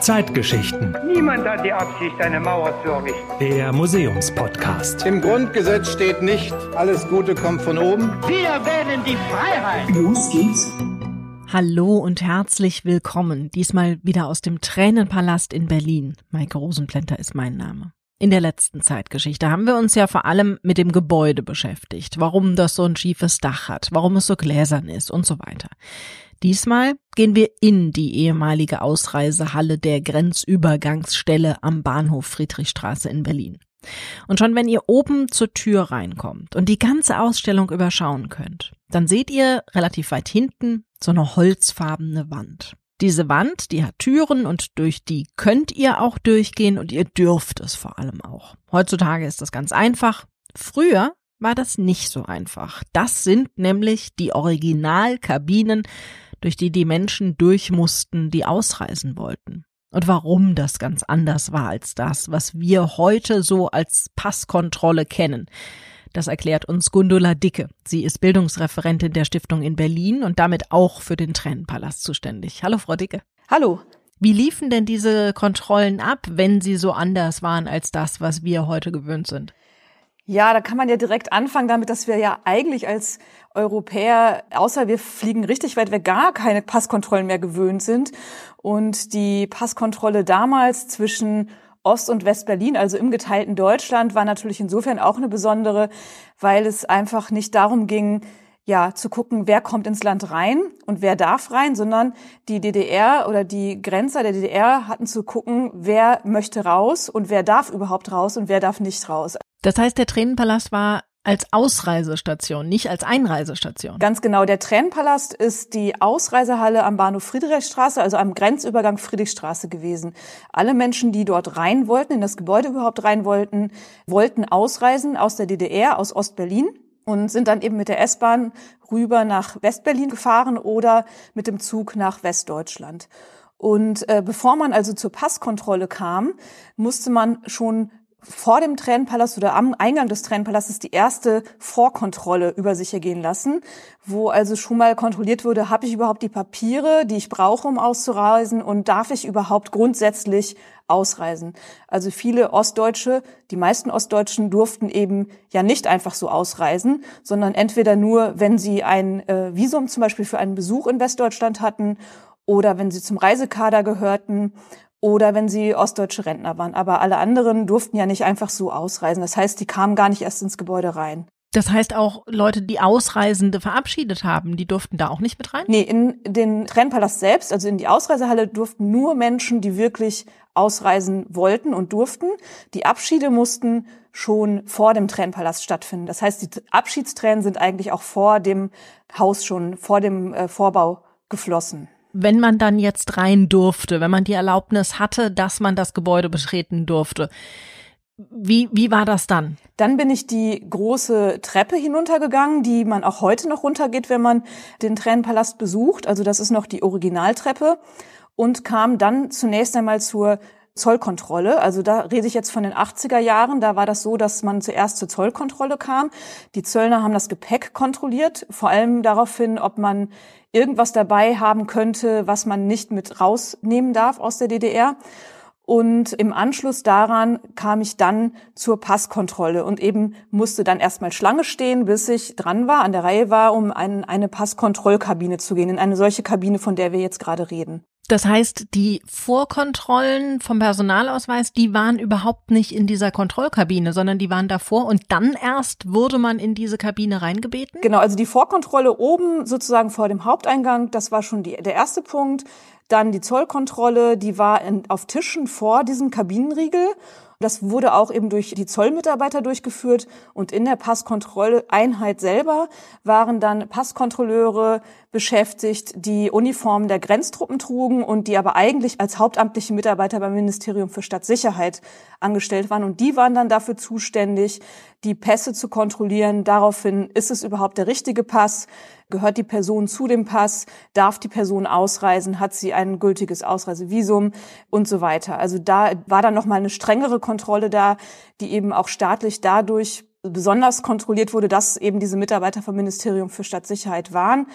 Zeitgeschichten. Niemand hat die Absicht, eine Mauer zu errichten. Der Museumspodcast. Im Grundgesetz steht nicht, alles Gute kommt von oben. Wir wählen die Freiheit. Los geht's. Hallo und herzlich willkommen. Diesmal wieder aus dem Tränenpalast in Berlin. Maike Rosenplanter ist mein Name. In der letzten Zeitgeschichte haben wir uns ja vor allem mit dem Gebäude beschäftigt. Warum das so ein schiefes Dach hat, warum es so gläsern ist und so weiter. Diesmal gehen wir in die ehemalige Ausreisehalle der Grenzübergangsstelle am Bahnhof Friedrichstraße in Berlin. Und schon wenn ihr oben zur Tür reinkommt und die ganze Ausstellung überschauen könnt, dann seht ihr relativ weit hinten so eine holzfarbene Wand. Diese Wand, die hat Türen und durch die könnt ihr auch durchgehen und ihr dürft es vor allem auch. Heutzutage ist das ganz einfach. Früher war das nicht so einfach. Das sind nämlich die Originalkabinen durch die die Menschen durch mussten, die ausreisen wollten. Und warum das ganz anders war als das, was wir heute so als Passkontrolle kennen. Das erklärt uns Gundula Dicke. Sie ist Bildungsreferentin der Stiftung in Berlin und damit auch für den Tränenpalast zuständig. Hallo, Frau Dicke. Hallo. Wie liefen denn diese Kontrollen ab, wenn sie so anders waren als das, was wir heute gewöhnt sind? Ja, da kann man ja direkt anfangen damit, dass wir ja eigentlich als Europäer, außer wir fliegen richtig weit weg, gar keine Passkontrollen mehr gewöhnt sind. Und die Passkontrolle damals zwischen Ost- und West-Berlin, also im geteilten Deutschland, war natürlich insofern auch eine besondere, weil es einfach nicht darum ging, ja, zu gucken, wer kommt ins Land rein und wer darf rein, sondern die DDR oder die Grenzer der DDR hatten zu gucken, wer möchte raus und wer darf überhaupt raus und wer darf nicht raus. Das heißt, der Tränenpalast war als Ausreisestation, nicht als Einreisestation. Ganz genau. Der Tränenpalast ist die Ausreisehalle am Bahnhof Friedrichstraße, also am Grenzübergang Friedrichstraße gewesen. Alle Menschen, die dort rein wollten, in das Gebäude überhaupt rein wollten, wollten ausreisen aus der DDR, aus Ostberlin und sind dann eben mit der S-Bahn rüber nach Westberlin gefahren oder mit dem Zug nach Westdeutschland. Und äh, bevor man also zur Passkontrolle kam, musste man schon vor dem Tränenpalast oder am Eingang des Tränenpalastes die erste Vorkontrolle über sich ergehen lassen, wo also schon mal kontrolliert wurde, habe ich überhaupt die Papiere, die ich brauche, um auszureisen und darf ich überhaupt grundsätzlich ausreisen. Also viele Ostdeutsche, die meisten Ostdeutschen durften eben ja nicht einfach so ausreisen, sondern entweder nur, wenn sie ein äh, Visum zum Beispiel für einen Besuch in Westdeutschland hatten oder wenn sie zum Reisekader gehörten oder wenn sie ostdeutsche Rentner waren. Aber alle anderen durften ja nicht einfach so ausreisen. Das heißt, die kamen gar nicht erst ins Gebäude rein. Das heißt auch Leute, die Ausreisende verabschiedet haben, die durften da auch nicht mit rein? Nee, in den Trennpalast selbst, also in die Ausreisehalle, durften nur Menschen, die wirklich ausreisen wollten und durften. Die Abschiede mussten schon vor dem Tränenpalast stattfinden. Das heißt, die Abschiedstränen sind eigentlich auch vor dem Haus schon, vor dem äh, Vorbau geflossen wenn man dann jetzt rein durfte, wenn man die Erlaubnis hatte, dass man das Gebäude betreten durfte. Wie, wie war das dann? Dann bin ich die große Treppe hinuntergegangen, die man auch heute noch runtergeht, wenn man den Tränenpalast besucht. Also das ist noch die Originaltreppe und kam dann zunächst einmal zur Zollkontrolle. Also da rede ich jetzt von den 80er Jahren. Da war das so, dass man zuerst zur Zollkontrolle kam. Die Zöllner haben das Gepäck kontrolliert, vor allem daraufhin, ob man irgendwas dabei haben könnte, was man nicht mit rausnehmen darf aus der DDR. Und im Anschluss daran kam ich dann zur Passkontrolle und eben musste dann erstmal Schlange stehen, bis ich dran war, an der Reihe war, um in eine Passkontrollkabine zu gehen, in eine solche Kabine, von der wir jetzt gerade reden. Das heißt, die Vorkontrollen vom Personalausweis, die waren überhaupt nicht in dieser Kontrollkabine, sondern die waren davor und dann erst wurde man in diese Kabine reingebeten? Genau, also die Vorkontrolle oben sozusagen vor dem Haupteingang, das war schon die, der erste Punkt. Dann die Zollkontrolle, die war in, auf Tischen vor diesem Kabinenriegel. Das wurde auch eben durch die Zollmitarbeiter durchgeführt und in der Passkontrolleinheit selber waren dann Passkontrolleure beschäftigt, die Uniformen der Grenztruppen trugen und die aber eigentlich als hauptamtliche Mitarbeiter beim Ministerium für Stadtsicherheit angestellt waren und die waren dann dafür zuständig, die Pässe zu kontrollieren. Daraufhin ist es überhaupt der richtige Pass? Gehört die Person zu dem Pass? Darf die Person ausreisen? Hat sie ein gültiges Ausreisevisum? Und so weiter. Also da war dann nochmal eine strengere Kontrolle da, die eben auch staatlich dadurch besonders kontrolliert wurde, dass eben diese Mitarbeiter vom Ministerium für Stadtsicherheit waren.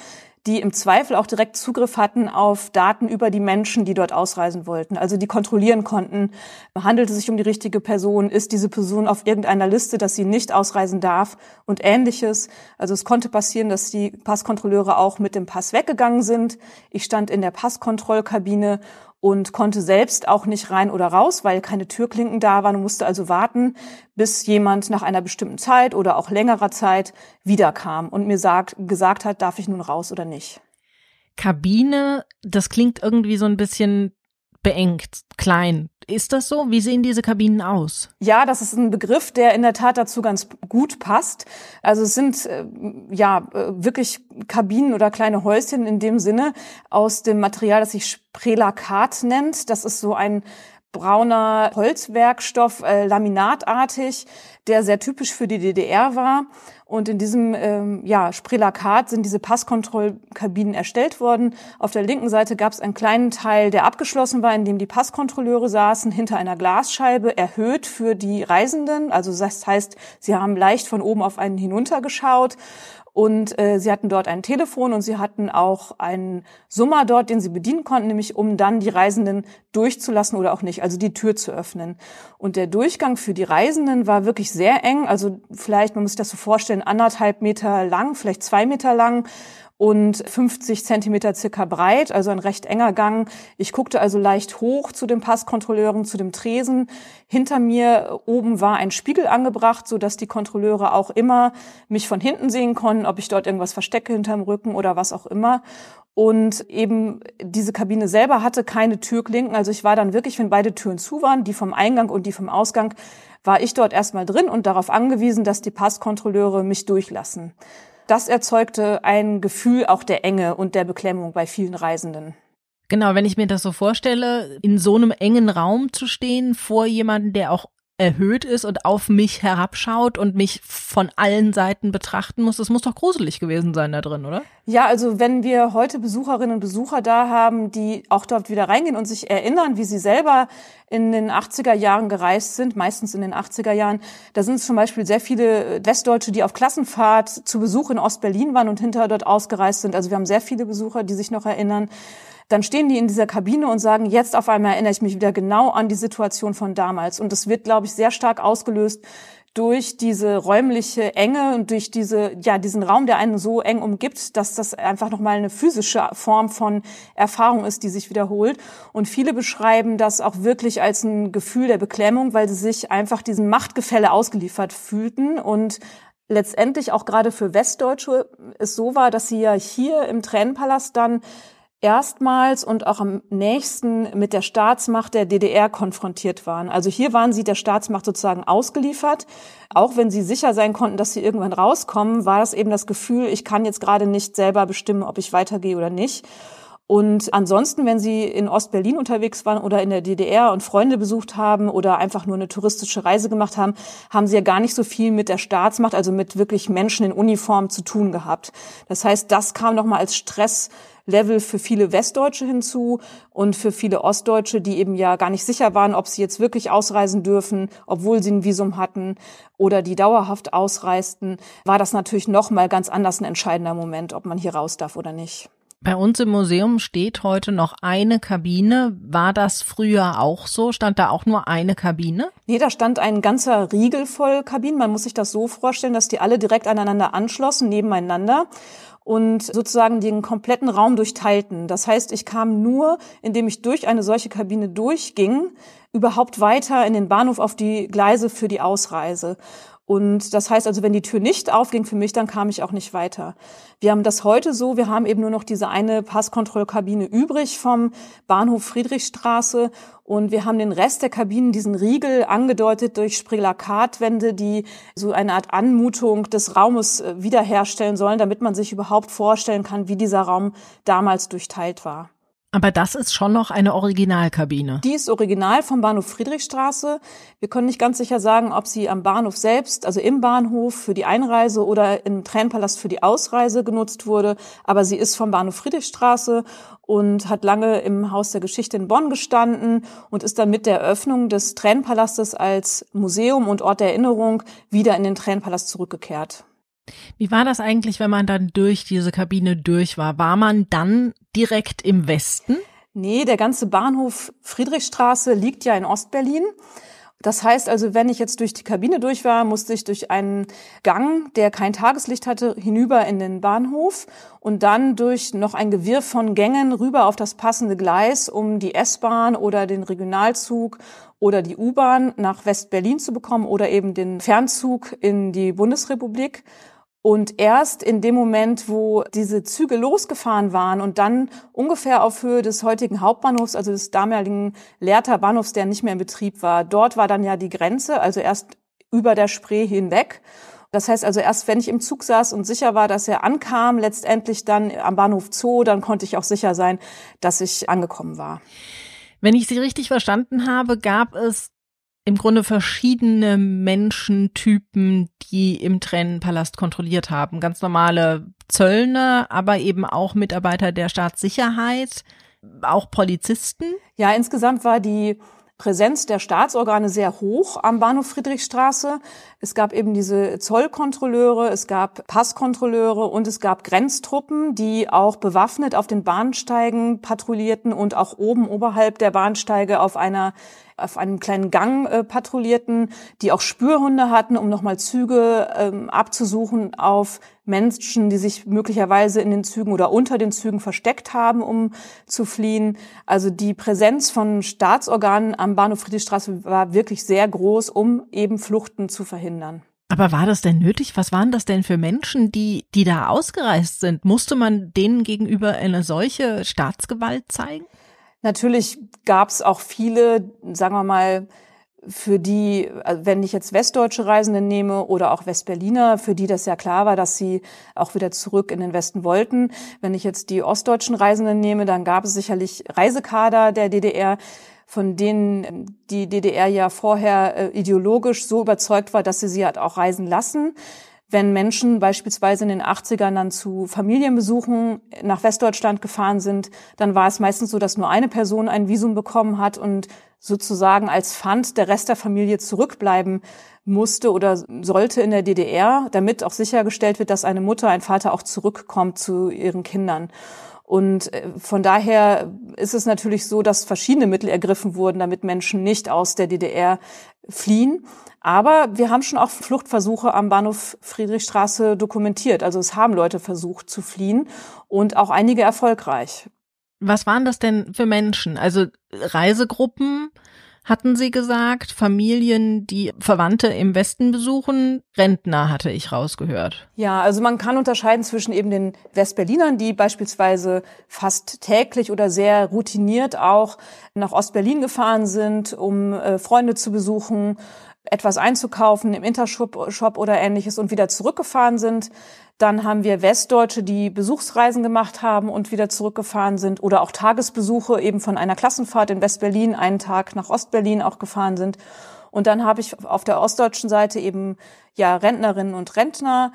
Die im Zweifel auch direkt Zugriff hatten auf Daten über die Menschen, die dort ausreisen wollten. Also die kontrollieren konnten, handelt es sich um die richtige Person, ist diese Person auf irgendeiner Liste, dass sie nicht ausreisen darf und ähnliches. Also es konnte passieren, dass die Passkontrolleure auch mit dem Pass weggegangen sind. Ich stand in der Passkontrollkabine und konnte selbst auch nicht rein oder raus, weil keine Türklinken da waren und musste also warten, bis jemand nach einer bestimmten Zeit oder auch längerer Zeit wiederkam und mir sagt, gesagt hat, darf ich nun raus oder nicht. Kabine, das klingt irgendwie so ein bisschen beengt, klein. Ist das so? Wie sehen diese Kabinen aus? Ja, das ist ein Begriff, der in der Tat dazu ganz gut passt. Also es sind äh, ja äh, wirklich Kabinen oder kleine Häuschen in dem Sinne aus dem Material, das sich Sprelakat nennt. Das ist so ein brauner Holzwerkstoff, äh, laminatartig, der sehr typisch für die DDR war. Und in diesem ähm, ja, Sprelakat sind diese Passkontrollkabinen erstellt worden. Auf der linken Seite gab es einen kleinen Teil, der abgeschlossen war, in dem die Passkontrolleure saßen, hinter einer Glasscheibe, erhöht für die Reisenden. Also das heißt, sie haben leicht von oben auf einen hinuntergeschaut. Und äh, sie hatten dort ein Telefon und sie hatten auch einen Summer dort, den sie bedienen konnten, nämlich um dann die Reisenden durchzulassen oder auch nicht, also die Tür zu öffnen. Und der Durchgang für die Reisenden war wirklich sehr eng, also vielleicht, man muss sich das so vorstellen, anderthalb Meter lang, vielleicht zwei Meter lang und 50 Zentimeter circa breit, also ein recht enger Gang. Ich guckte also leicht hoch zu den Passkontrolleuren, zu dem Tresen. Hinter mir oben war ein Spiegel angebracht, so dass die Kontrolleure auch immer mich von hinten sehen konnten, ob ich dort irgendwas verstecke hinterm Rücken oder was auch immer. Und eben diese Kabine selber hatte keine Türklinken. Also ich war dann wirklich, wenn beide Türen zu waren, die vom Eingang und die vom Ausgang, war ich dort erstmal drin und darauf angewiesen, dass die Passkontrolleure mich durchlassen. Das erzeugte ein Gefühl auch der Enge und der Beklemmung bei vielen Reisenden. Genau, wenn ich mir das so vorstelle, in so einem engen Raum zu stehen vor jemandem, der auch erhöht ist und auf mich herabschaut und mich von allen Seiten betrachten muss. Das muss doch gruselig gewesen sein da drin, oder? Ja, also wenn wir heute Besucherinnen und Besucher da haben, die auch dort wieder reingehen und sich erinnern, wie sie selber in den 80er Jahren gereist sind, meistens in den 80er Jahren, da sind zum Beispiel sehr viele Westdeutsche, die auf Klassenfahrt zu Besuch in Ostberlin waren und hinterher dort ausgereist sind. Also wir haben sehr viele Besucher, die sich noch erinnern. Dann stehen die in dieser Kabine und sagen, jetzt auf einmal erinnere ich mich wieder genau an die Situation von damals. Und das wird, glaube ich, sehr stark ausgelöst durch diese räumliche Enge und durch diese, ja, diesen Raum, der einen so eng umgibt, dass das einfach nochmal eine physische Form von Erfahrung ist, die sich wiederholt. Und viele beschreiben das auch wirklich als ein Gefühl der Beklemmung, weil sie sich einfach diesem Machtgefälle ausgeliefert fühlten und letztendlich auch gerade für Westdeutsche es so war, dass sie ja hier im Tränenpalast dann erstmals und auch am nächsten mit der Staatsmacht der DDR konfrontiert waren. Also hier waren sie der Staatsmacht sozusagen ausgeliefert. Auch wenn sie sicher sein konnten, dass sie irgendwann rauskommen, war das eben das Gefühl, ich kann jetzt gerade nicht selber bestimmen, ob ich weitergehe oder nicht. Und ansonsten, wenn Sie in Ostberlin unterwegs waren oder in der DDR und Freunde besucht haben oder einfach nur eine touristische Reise gemacht haben, haben Sie ja gar nicht so viel mit der Staatsmacht, also mit wirklich Menschen in Uniform zu tun gehabt. Das heißt, das kam nochmal als Stress Level für viele Westdeutsche hinzu und für viele Ostdeutsche, die eben ja gar nicht sicher waren, ob sie jetzt wirklich ausreisen dürfen, obwohl sie ein Visum hatten oder die dauerhaft ausreisten, war das natürlich noch mal ganz anders ein entscheidender Moment, ob man hier raus darf oder nicht. Bei uns im Museum steht heute noch eine Kabine. War das früher auch so? Stand da auch nur eine Kabine? Nee, da stand ein ganzer Riegel voll Kabinen. Man muss sich das so vorstellen, dass die alle direkt aneinander anschlossen, nebeneinander und sozusagen den kompletten Raum durchteilten. Das heißt, ich kam nur, indem ich durch eine solche Kabine durchging, überhaupt weiter in den Bahnhof auf die Gleise für die Ausreise. Und das heißt also, wenn die Tür nicht aufging für mich, dann kam ich auch nicht weiter. Wir haben das heute so, wir haben eben nur noch diese eine Passkontrollkabine übrig vom Bahnhof Friedrichstraße und wir haben den Rest der Kabinen, diesen Riegel angedeutet durch Sprelakatwände, die so eine Art Anmutung des Raumes äh, wiederherstellen sollen, damit man sich überhaupt vorstellen kann, wie dieser Raum damals durchteilt war. Aber das ist schon noch eine Originalkabine. Die ist original vom Bahnhof Friedrichstraße. Wir können nicht ganz sicher sagen, ob sie am Bahnhof selbst, also im Bahnhof für die Einreise oder im Tränenpalast für die Ausreise genutzt wurde. Aber sie ist vom Bahnhof Friedrichstraße und hat lange im Haus der Geschichte in Bonn gestanden und ist dann mit der Eröffnung des Tränenpalastes als Museum und Ort der Erinnerung wieder in den Tränenpalast zurückgekehrt. Wie war das eigentlich, wenn man dann durch diese Kabine durch war? War man dann direkt im Westen? Nee, der ganze Bahnhof Friedrichstraße liegt ja in Ostberlin. Das heißt also, wenn ich jetzt durch die Kabine durch war, musste ich durch einen Gang, der kein Tageslicht hatte, hinüber in den Bahnhof und dann durch noch ein Gewirr von Gängen rüber auf das passende Gleis, um die S-Bahn oder den Regionalzug oder die U-Bahn nach West-Berlin zu bekommen oder eben den Fernzug in die Bundesrepublik. Und erst in dem Moment, wo diese Züge losgefahren waren und dann ungefähr auf Höhe des heutigen Hauptbahnhofs, also des damaligen Lehrter Bahnhofs, der nicht mehr in Betrieb war, dort war dann ja die Grenze, also erst über der Spree hinweg. Das heißt also erst, wenn ich im Zug saß und sicher war, dass er ankam, letztendlich dann am Bahnhof Zoo, dann konnte ich auch sicher sein, dass ich angekommen war. Wenn ich Sie richtig verstanden habe, gab es im Grunde verschiedene Menschentypen, die im Tränenpalast kontrolliert haben. Ganz normale Zöllner, aber eben auch Mitarbeiter der Staatssicherheit, auch Polizisten. Ja, insgesamt war die Präsenz der Staatsorgane sehr hoch am Bahnhof Friedrichstraße. Es gab eben diese Zollkontrolleure, es gab Passkontrolleure und es gab Grenztruppen, die auch bewaffnet auf den Bahnsteigen patrouillierten und auch oben oberhalb der Bahnsteige auf einer auf einem kleinen Gang äh, patrouillierten, die auch Spürhunde hatten, um nochmal Züge ähm, abzusuchen auf Menschen, die sich möglicherweise in den Zügen oder unter den Zügen versteckt haben, um zu fliehen. Also die Präsenz von Staatsorganen am Bahnhof Friedrichstraße war wirklich sehr groß, um eben Fluchten zu verhindern. Aber war das denn nötig? Was waren das denn für Menschen, die, die da ausgereist sind? Musste man denen gegenüber eine solche Staatsgewalt zeigen? Natürlich gab es auch viele, sagen wir mal, für die, also wenn ich jetzt westdeutsche Reisende nehme oder auch Westberliner, für die das ja klar war, dass sie auch wieder zurück in den Westen wollten. Wenn ich jetzt die ostdeutschen Reisenden nehme, dann gab es sicherlich Reisekader der DDR, von denen die DDR ja vorher äh, ideologisch so überzeugt war, dass sie sie hat auch reisen lassen wenn Menschen beispielsweise in den 80ern dann zu Familienbesuchen nach Westdeutschland gefahren sind, dann war es meistens so, dass nur eine Person ein Visum bekommen hat und sozusagen als Pfand der Rest der Familie zurückbleiben musste oder sollte in der DDR, damit auch sichergestellt wird, dass eine Mutter, ein Vater auch zurückkommt zu ihren Kindern. Und äh, von daher ist es natürlich so, dass verschiedene Mittel ergriffen wurden, damit Menschen nicht aus der DDR fliehen. Aber wir haben schon auch Fluchtversuche am Bahnhof Friedrichstraße dokumentiert. Also es haben Leute versucht zu fliehen und auch einige erfolgreich. Was waren das denn für Menschen? Also Reisegruppen, hatten Sie gesagt, Familien, die Verwandte im Westen besuchen, Rentner hatte ich rausgehört. Ja, also man kann unterscheiden zwischen eben den Westberlinern, die beispielsweise fast täglich oder sehr routiniert auch nach Ostberlin gefahren sind, um äh, Freunde zu besuchen, etwas einzukaufen im Intershop Shop oder ähnliches und wieder zurückgefahren sind. Dann haben wir Westdeutsche, die Besuchsreisen gemacht haben und wieder zurückgefahren sind oder auch Tagesbesuche eben von einer Klassenfahrt in Westberlin einen Tag nach Ostberlin auch gefahren sind. Und dann habe ich auf der ostdeutschen Seite eben ja Rentnerinnen und Rentner,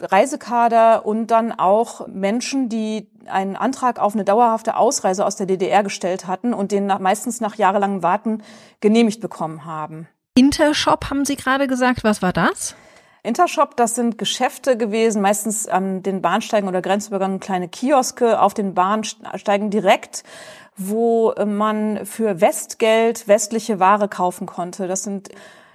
Reisekader und dann auch Menschen, die einen Antrag auf eine dauerhafte Ausreise aus der DDR gestellt hatten und den meistens nach jahrelangem Warten genehmigt bekommen haben. Intershop haben Sie gerade gesagt. Was war das? Intershop, das sind Geschäfte gewesen, meistens an den Bahnsteigen oder Grenzübergängen kleine Kioske auf den Bahnsteigen direkt, wo man für Westgeld westliche Ware kaufen konnte. Das sind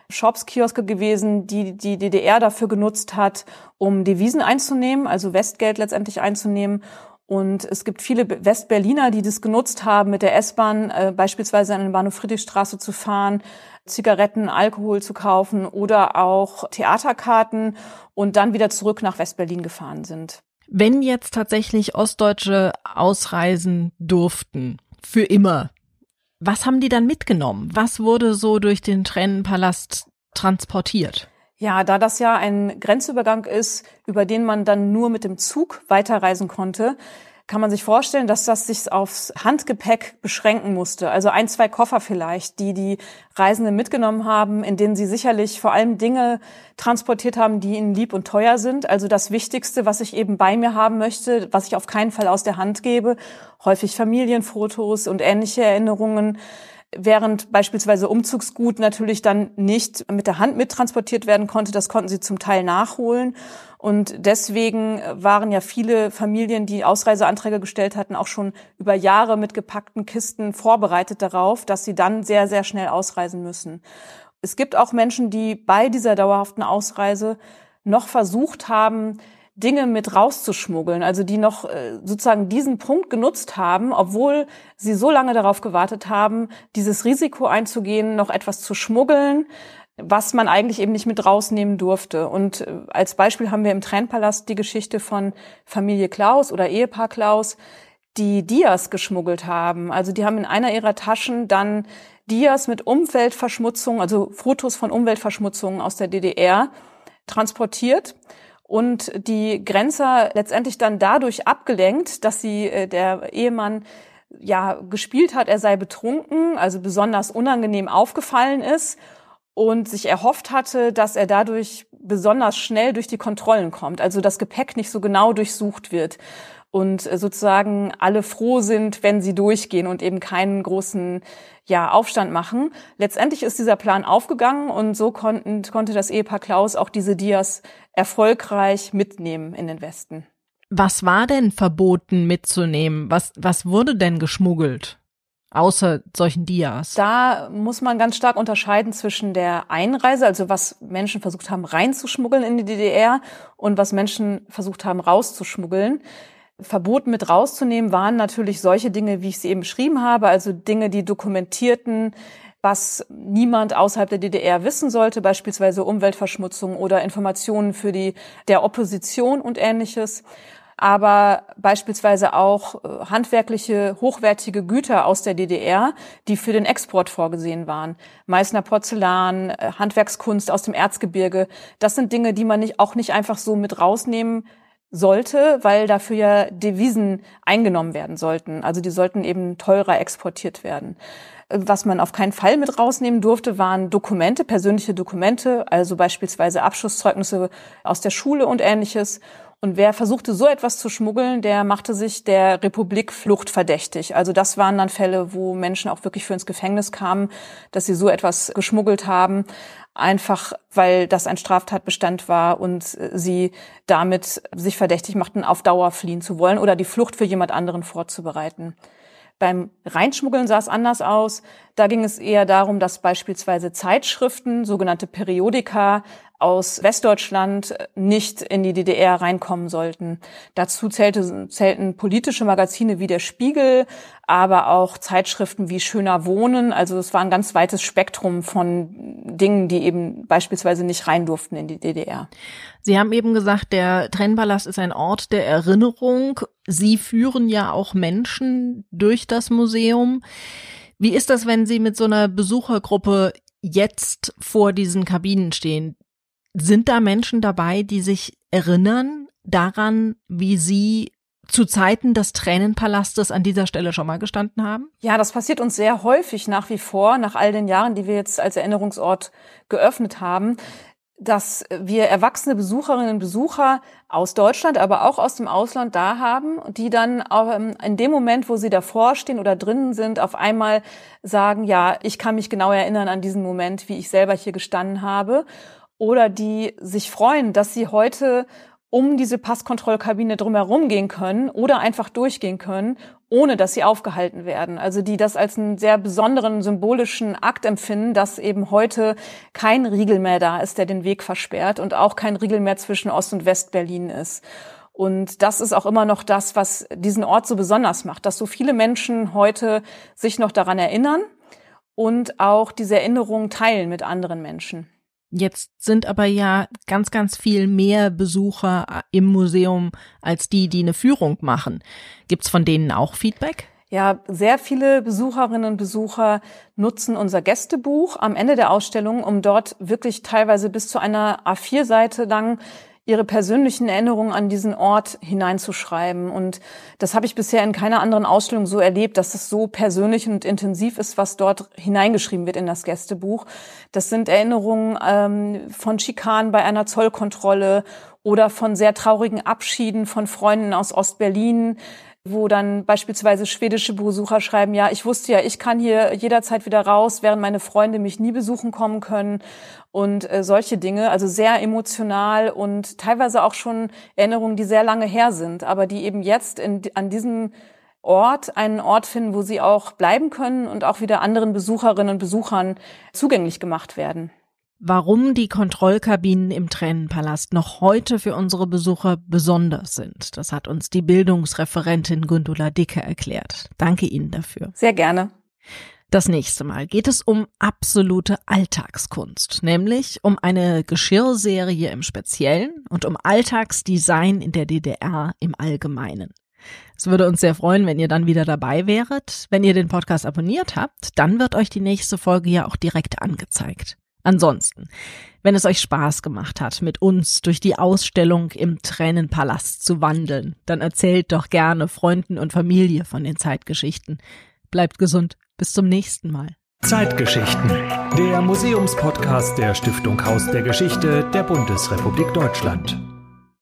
Shops, Kioske gewesen, die die DDR dafür genutzt hat, um Devisen einzunehmen, also Westgeld letztendlich einzunehmen. Und es gibt viele Westberliner, die das genutzt haben, mit der S-Bahn äh, beispielsweise an den Bahnhof Friedrichstraße zu fahren, Zigaretten, Alkohol zu kaufen oder auch Theaterkarten und dann wieder zurück nach Westberlin gefahren sind. Wenn jetzt tatsächlich Ostdeutsche ausreisen durften, für immer, was haben die dann mitgenommen? Was wurde so durch den Tränenpalast transportiert? Ja, da das ja ein Grenzübergang ist, über den man dann nur mit dem Zug weiterreisen konnte, kann man sich vorstellen, dass das sich aufs Handgepäck beschränken musste. Also ein, zwei Koffer vielleicht, die die Reisenden mitgenommen haben, in denen sie sicherlich vor allem Dinge transportiert haben, die ihnen lieb und teuer sind. Also das Wichtigste, was ich eben bei mir haben möchte, was ich auf keinen Fall aus der Hand gebe. Häufig Familienfotos und ähnliche Erinnerungen. Während beispielsweise Umzugsgut natürlich dann nicht mit der Hand mittransportiert werden konnte. Das konnten sie zum Teil nachholen. Und deswegen waren ja viele Familien, die Ausreiseanträge gestellt hatten, auch schon über Jahre mit gepackten Kisten vorbereitet darauf, dass sie dann sehr, sehr schnell ausreisen müssen. Es gibt auch Menschen, die bei dieser dauerhaften Ausreise noch versucht haben, Dinge mit rauszuschmuggeln, also die noch äh, sozusagen diesen Punkt genutzt haben, obwohl sie so lange darauf gewartet haben, dieses Risiko einzugehen, noch etwas zu schmuggeln, was man eigentlich eben nicht mit rausnehmen durfte. Und äh, als Beispiel haben wir im Tränenpalast die Geschichte von Familie Klaus oder Ehepaar Klaus, die Dias geschmuggelt haben. Also die haben in einer ihrer Taschen dann Dias mit Umweltverschmutzung, also Fotos von Umweltverschmutzungen aus der DDR transportiert und die Grenzer letztendlich dann dadurch abgelenkt, dass sie äh, der Ehemann ja gespielt hat, er sei betrunken, also besonders unangenehm aufgefallen ist und sich erhofft hatte, dass er dadurch besonders schnell durch die Kontrollen kommt, also das Gepäck nicht so genau durchsucht wird und äh, sozusagen alle froh sind, wenn sie durchgehen und eben keinen großen ja, Aufstand machen. Letztendlich ist dieser Plan aufgegangen und so konnten, konnte das Ehepaar Klaus auch diese Dias erfolgreich mitnehmen in den Westen. Was war denn verboten mitzunehmen? Was, was wurde denn geschmuggelt? Außer solchen Dias. Da muss man ganz stark unterscheiden zwischen der Einreise, also was Menschen versucht haben reinzuschmuggeln in die DDR und was Menschen versucht haben rauszuschmuggeln. Verboten mit rauszunehmen waren natürlich solche Dinge, wie ich sie eben beschrieben habe, also Dinge, die dokumentierten, was niemand außerhalb der DDR wissen sollte, beispielsweise Umweltverschmutzung oder Informationen für die der Opposition und ähnliches. Aber beispielsweise auch äh, handwerkliche, hochwertige Güter aus der DDR, die für den Export vorgesehen waren. Meißner Porzellan, äh, Handwerkskunst aus dem Erzgebirge. Das sind Dinge, die man nicht, auch nicht einfach so mit rausnehmen sollte, weil dafür ja Devisen eingenommen werden sollten. Also die sollten eben teurer exportiert werden. Was man auf keinen Fall mit rausnehmen durfte, waren Dokumente, persönliche Dokumente, also beispielsweise Abschlusszeugnisse aus der Schule und ähnliches. Und wer versuchte, so etwas zu schmuggeln, der machte sich der Republik fluchtverdächtig. Also das waren dann Fälle, wo Menschen auch wirklich für ins Gefängnis kamen, dass sie so etwas geschmuggelt haben einfach weil das ein Straftatbestand war und sie damit sich verdächtig machten, auf Dauer fliehen zu wollen oder die Flucht für jemand anderen vorzubereiten. Beim Reinschmuggeln sah es anders aus. Da ging es eher darum, dass beispielsweise Zeitschriften, sogenannte Periodika, aus Westdeutschland nicht in die DDR reinkommen sollten. Dazu zählte, zählten politische Magazine wie der Spiegel, aber auch Zeitschriften wie Schöner Wohnen. Also es war ein ganz weites Spektrum von Dingen, die eben beispielsweise nicht rein durften in die DDR. Sie haben eben gesagt, der Trennpalast ist ein Ort der Erinnerung. Sie führen ja auch Menschen durch das Museum. Wie ist das, wenn Sie mit so einer Besuchergruppe jetzt vor diesen Kabinen stehen? Sind da Menschen dabei, die sich erinnern daran, wie sie zu Zeiten des Tränenpalastes an dieser Stelle schon mal gestanden haben? Ja, das passiert uns sehr häufig nach wie vor, nach all den Jahren, die wir jetzt als Erinnerungsort geöffnet haben, dass wir erwachsene Besucherinnen und Besucher aus Deutschland, aber auch aus dem Ausland da haben, die dann ähm, in dem Moment, wo sie davor stehen oder drinnen sind, auf einmal sagen, ja, ich kann mich genau erinnern an diesen Moment, wie ich selber hier gestanden habe oder die sich freuen, dass sie heute um diese Passkontrollkabine drumherum gehen können oder einfach durchgehen können, ohne dass sie aufgehalten werden. Also die das als einen sehr besonderen symbolischen Akt empfinden, dass eben heute kein Riegel mehr da ist, der den Weg versperrt und auch kein Riegel mehr zwischen Ost- und West-Berlin ist. Und das ist auch immer noch das, was diesen Ort so besonders macht, dass so viele Menschen heute sich noch daran erinnern und auch diese Erinnerungen teilen mit anderen Menschen. Jetzt sind aber ja ganz, ganz viel mehr Besucher äh, im Museum als die, die eine Führung machen. Gibt's von denen auch Feedback? Ja, sehr viele Besucherinnen und Besucher nutzen unser Gästebuch am Ende der Ausstellung, um dort wirklich teilweise bis zu einer A4-Seite lang ihre persönlichen Erinnerungen an diesen Ort hineinzuschreiben. Und das habe ich bisher in keiner anderen Ausstellung so erlebt, dass es so persönlich und intensiv ist, was dort hineingeschrieben wird in das Gästebuch. Das sind Erinnerungen ähm, von Schikanen bei einer Zollkontrolle oder von sehr traurigen Abschieden von Freunden aus Ostberlin, wo dann beispielsweise schwedische Besucher schreiben, ja, ich wusste ja, ich kann hier jederzeit wieder raus, während meine Freunde mich nie besuchen kommen können und äh, solche Dinge, also sehr emotional und teilweise auch schon Erinnerungen, die sehr lange her sind, aber die eben jetzt in, an diesem Ort einen Ort finden, wo sie auch bleiben können und auch wieder anderen Besucherinnen und Besuchern zugänglich gemacht werden. Warum die Kontrollkabinen im Tränenpalast noch heute für unsere Besucher besonders sind, das hat uns die Bildungsreferentin Gundula Dicke erklärt. Danke Ihnen dafür. Sehr gerne. Das nächste Mal geht es um absolute Alltagskunst, nämlich um eine Geschirrserie im Speziellen und um Alltagsdesign in der DDR im Allgemeinen. Es würde uns sehr freuen, wenn ihr dann wieder dabei wäret. Wenn ihr den Podcast abonniert habt, dann wird euch die nächste Folge ja auch direkt angezeigt. Ansonsten, wenn es euch Spaß gemacht hat, mit uns durch die Ausstellung im Tränenpalast zu wandeln, dann erzählt doch gerne Freunden und Familie von den Zeitgeschichten. Bleibt gesund, bis zum nächsten Mal. Zeitgeschichten, der Museumspodcast der Stiftung Haus der Geschichte der Bundesrepublik Deutschland.